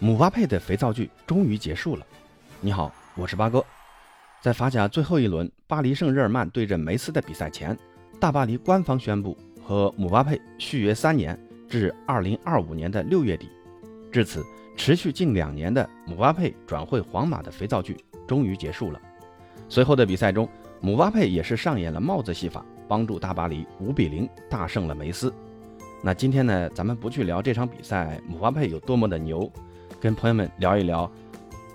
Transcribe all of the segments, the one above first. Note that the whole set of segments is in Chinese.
姆巴佩的肥皂剧终于结束了。你好，我是八哥。在法甲最后一轮巴黎圣日耳曼对阵梅斯的比赛前，大巴黎官方宣布和姆巴佩续约三年，至二零二五年的六月底。至此，持续近两年的姆巴佩转会皇马的肥皂剧终于结束了。随后的比赛中，姆巴佩也是上演了帽子戏法，帮助大巴黎五比零大胜了梅斯。那今天呢，咱们不去聊这场比赛姆巴佩有多么的牛。跟朋友们聊一聊，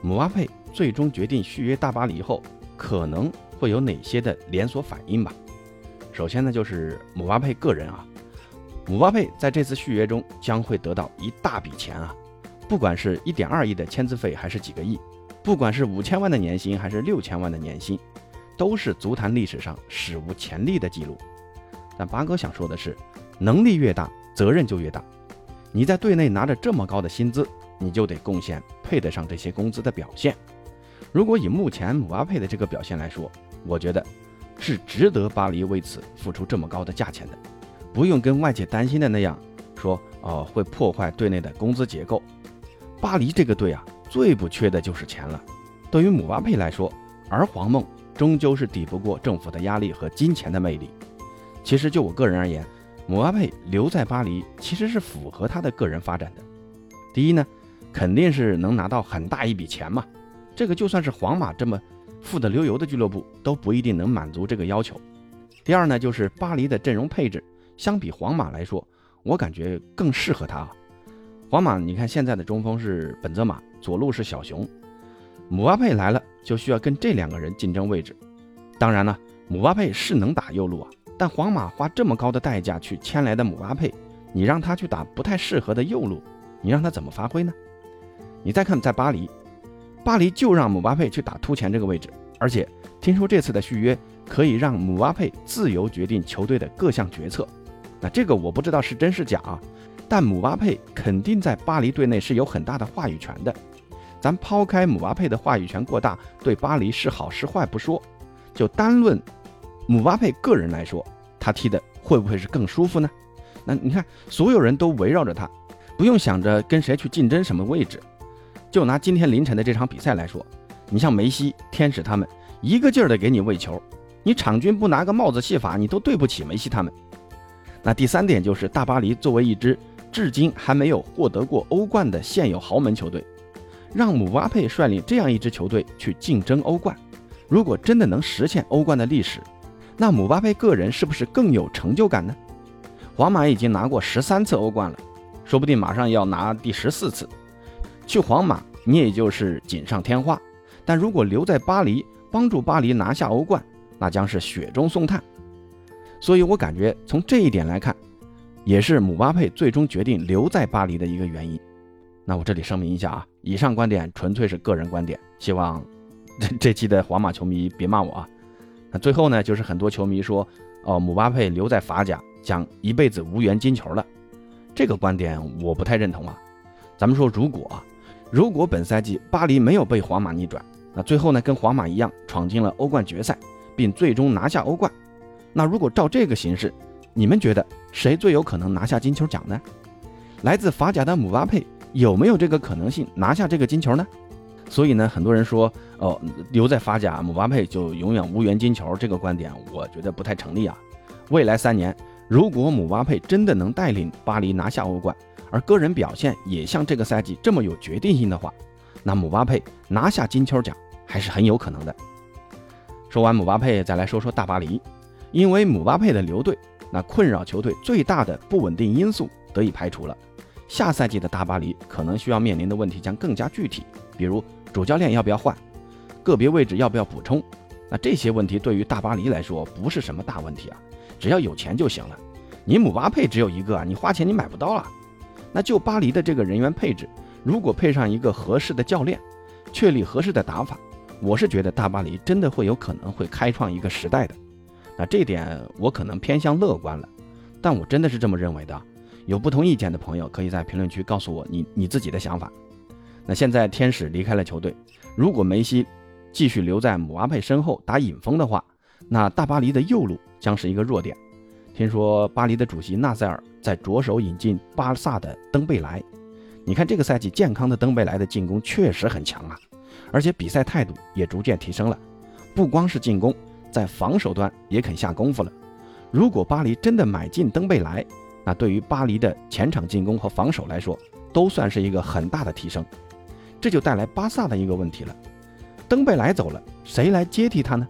姆巴佩最终决定续约大巴黎后，可能会有哪些的连锁反应吧。首先呢，就是姆巴佩个人啊，姆巴佩在这次续约中将会得到一大笔钱啊，不管是一点二亿的签字费，还是几个亿，不管是五千万的年薪，还是六千万的年薪，都是足坛历史上史无前例的记录。但八哥想说的是，能力越大，责任就越大。你在队内拿着这么高的薪资。你就得贡献配得上这些工资的表现。如果以目前姆巴佩的这个表现来说，我觉得是值得巴黎为此付出这么高的价钱的，不用跟外界担心的那样说哦会破坏队内的工资结构。巴黎这个队啊，最不缺的就是钱了。对于姆巴佩来说，而黄梦终究是抵不过政府的压力和金钱的魅力。其实就我个人而言，姆巴佩留在巴黎其实是符合他的个人发展的。第一呢。肯定是能拿到很大一笔钱嘛，这个就算是皇马这么富得流油的俱乐部都不一定能满足这个要求。第二呢，就是巴黎的阵容配置相比皇马来说，我感觉更适合他。皇马，你看现在的中锋是本泽马，左路是小熊，姆巴佩来了就需要跟这两个人竞争位置。当然了，姆巴佩是能打右路啊，但皇马花这么高的代价去签来的姆巴佩，你让他去打不太适合的右路，你让他怎么发挥呢？你再看，在巴黎，巴黎就让姆巴佩去打突前这个位置，而且听说这次的续约可以让姆巴佩自由决定球队的各项决策。那这个我不知道是真是假啊，但姆巴佩肯定在巴黎队内是有很大的话语权的。咱抛开姆巴佩的话语权过大，对巴黎是好是坏不说，就单论姆巴佩个人来说，他踢的会不会是更舒服呢？那你看，所有人都围绕着他，不用想着跟谁去竞争什么位置。就拿今天凌晨的这场比赛来说，你像梅西、天使他们一个劲儿的给你喂球，你场均不拿个帽子戏法，你都对不起梅西他们。那第三点就是大巴黎作为一支至今还没有获得过欧冠的现有豪门球队，让姆巴佩率领这样一支球队去竞争欧冠，如果真的能实现欧冠的历史，那姆巴佩个人是不是更有成就感呢？皇马已经拿过十三次欧冠了，说不定马上要拿第十四次。去皇马，你也就是锦上添花；但如果留在巴黎，帮助巴黎拿下欧冠，那将是雪中送炭。所以我感觉从这一点来看，也是姆巴佩最终决定留在巴黎的一个原因。那我这里声明一下啊，以上观点纯粹是个人观点，希望这 这期的皇马球迷别骂我啊。那最后呢，就是很多球迷说，哦，姆巴佩留在法甲将一辈子无缘金球了，这个观点我不太认同啊。咱们说，如果啊。如果本赛季巴黎没有被皇马逆转，那最后呢跟皇马一样闯进了欧冠决赛，并最终拿下欧冠，那如果照这个形式，你们觉得谁最有可能拿下金球奖呢？来自法甲的姆巴佩有没有这个可能性拿下这个金球呢？所以呢，很多人说哦留在法甲姆巴佩就永远无缘金球，这个观点我觉得不太成立啊。未来三年，如果姆巴佩真的能带领巴黎拿下欧冠，而个人表现也像这个赛季这么有决定性的话，那姆巴佩拿下金球奖还是很有可能的。说完姆巴佩，再来说说大巴黎，因为姆巴佩的留队，那困扰球队最大的不稳定因素得以排除了。下赛季的大巴黎可能需要面临的问题将更加具体，比如主教练要不要换，个别位置要不要补充。那这些问题对于大巴黎来说不是什么大问题啊，只要有钱就行了。你姆巴佩只有一个啊，你花钱你买不到了。那就巴黎的这个人员配置，如果配上一个合适的教练，确立合适的打法，我是觉得大巴黎真的会有可能会开创一个时代的。那这点我可能偏向乐观了，但我真的是这么认为的。有不同意见的朋友可以在评论区告诉我你你自己的想法。那现在天使离开了球队，如果梅西继续留在姆巴佩身后打引锋的话，那大巴黎的右路将是一个弱点。听说巴黎的主席纳塞尔在着手引进巴萨的登贝莱，你看这个赛季健康的登贝莱的进攻确实很强啊，而且比赛态度也逐渐提升了，不光是进攻，在防守端也肯下功夫了。如果巴黎真的买进登贝莱，那对于巴黎的前场进攻和防守来说，都算是一个很大的提升。这就带来巴萨的一个问题了：登贝莱走了，谁来接替他呢？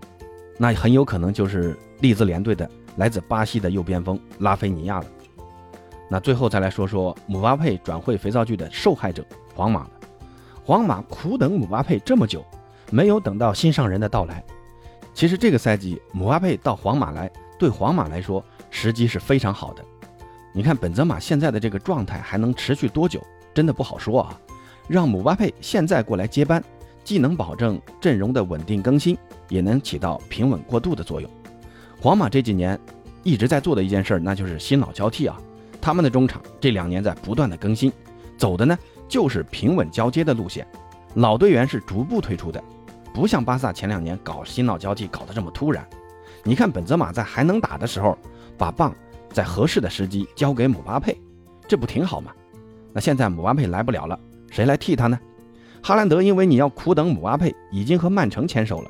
那很有可能就是利兹联队的来自巴西的右边锋拉菲尼亚了。那最后再来说说姆巴佩转会肥皂剧的受害者。皇马了。皇马苦等姆巴佩这么久，没有等到心上人的到来。其实这个赛季姆巴佩到皇马来，对皇马来说时机是非常好的。你看本泽马现在的这个状态还能持续多久，真的不好说啊。让姆巴佩现在过来接班，既能保证阵容的稳定更新，也能起到平稳过渡的作用。皇马这几年一直在做的一件事，那就是新老交替啊。他们的中场这两年在不断的更新，走的呢就是平稳交接的路线，老队员是逐步退出的，不像巴萨前两年搞新老交替搞得这么突然。你看本泽马在还能打的时候，把棒在合适的时机交给姆巴佩，这不挺好吗？那现在姆巴佩来不了了，谁来替他呢？哈兰德因为你要苦等姆巴佩，已经和曼城牵手了，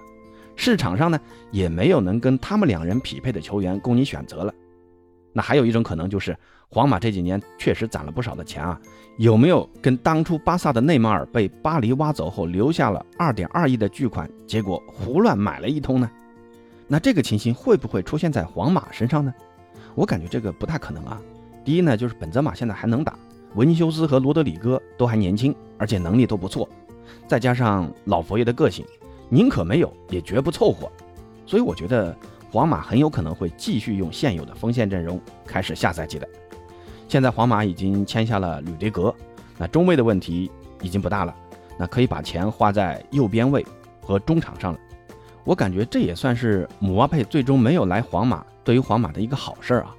市场上呢也没有能跟他们两人匹配的球员供你选择了。那还有一种可能就是。皇马这几年确实攒了不少的钱啊，有没有跟当初巴萨的内马尔被巴黎挖走后留下了二点二亿的巨款，结果胡乱买了一通呢？那这个情形会不会出现在皇马身上呢？我感觉这个不太可能啊。第一呢，就是本泽马现在还能打，维尼修斯和罗德里戈都还年轻，而且能力都不错，再加上老佛爷的个性，宁可没有也绝不凑合，所以我觉得皇马很有可能会继续用现有的锋线阵容开始下赛季的。现在皇马已经签下了吕迪格，那中卫的问题已经不大了，那可以把钱花在右边位和中场上了。我感觉这也算是姆巴佩最终没有来皇马，对于皇马的一个好事儿啊，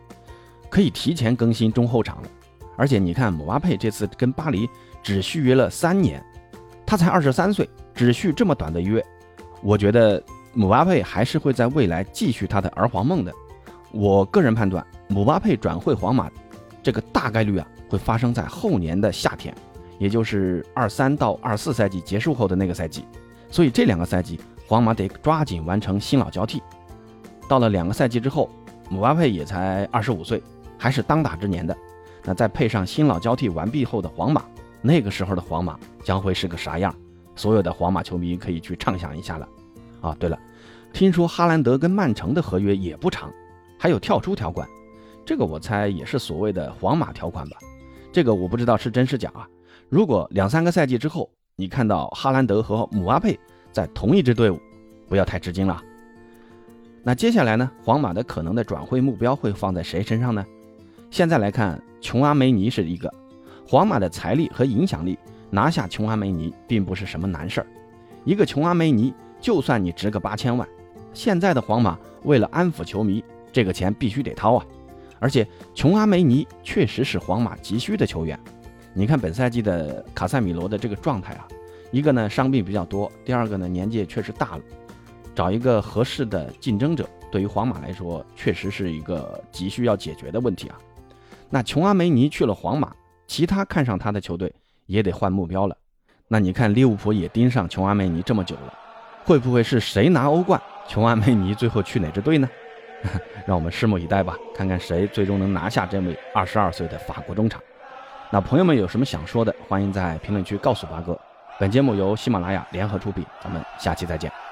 可以提前更新中后场了。而且你看姆巴佩这次跟巴黎只续约了三年，他才二十三岁，只续这么短的约，我觉得姆巴佩还是会在未来继续他的儿皇梦的。我个人判断，姆巴佩转会皇马。这个大概率啊会发生在后年的夏天，也就是二三到二四赛季结束后的那个赛季。所以这两个赛季，皇马得抓紧完成新老交替。到了两个赛季之后，姆巴佩也才二十五岁，还是当打之年的。那再配上新老交替完毕后的皇马，那个时候的皇马将会是个啥样？所有的皇马球迷可以去畅想一下了。啊，对了，听说哈兰德跟曼城的合约也不长，还有跳出条款。这个我猜也是所谓的皇马条款吧，这个我不知道是真是假啊。如果两三个赛季之后你看到哈兰德和姆巴佩在同一支队伍，不要太吃惊了。那接下来呢，皇马的可能的转会目标会放在谁身上呢？现在来看，琼阿梅尼是一个，皇马的财力和影响力拿下琼阿梅尼并不是什么难事儿。一个琼阿梅尼，就算你值个八千万，现在的皇马为了安抚球迷，这个钱必须得掏啊。而且琼阿梅尼确实是皇马急需的球员。你看本赛季的卡塞米罗的这个状态啊，一个呢伤病比较多，第二个呢年纪也确实大了，找一个合适的竞争者，对于皇马来说确实是一个急需要解决的问题啊。那琼阿梅尼去了皇马，其他看上他的球队也得换目标了。那你看利物浦也盯上琼阿梅尼这么久了，会不会是谁拿欧冠，琼阿梅尼最后去哪支队呢？让我们拭目以待吧，看看谁最终能拿下这位二十二岁的法国中场。那朋友们有什么想说的，欢迎在评论区告诉八哥。本节目由喜马拉雅联合出品，咱们下期再见。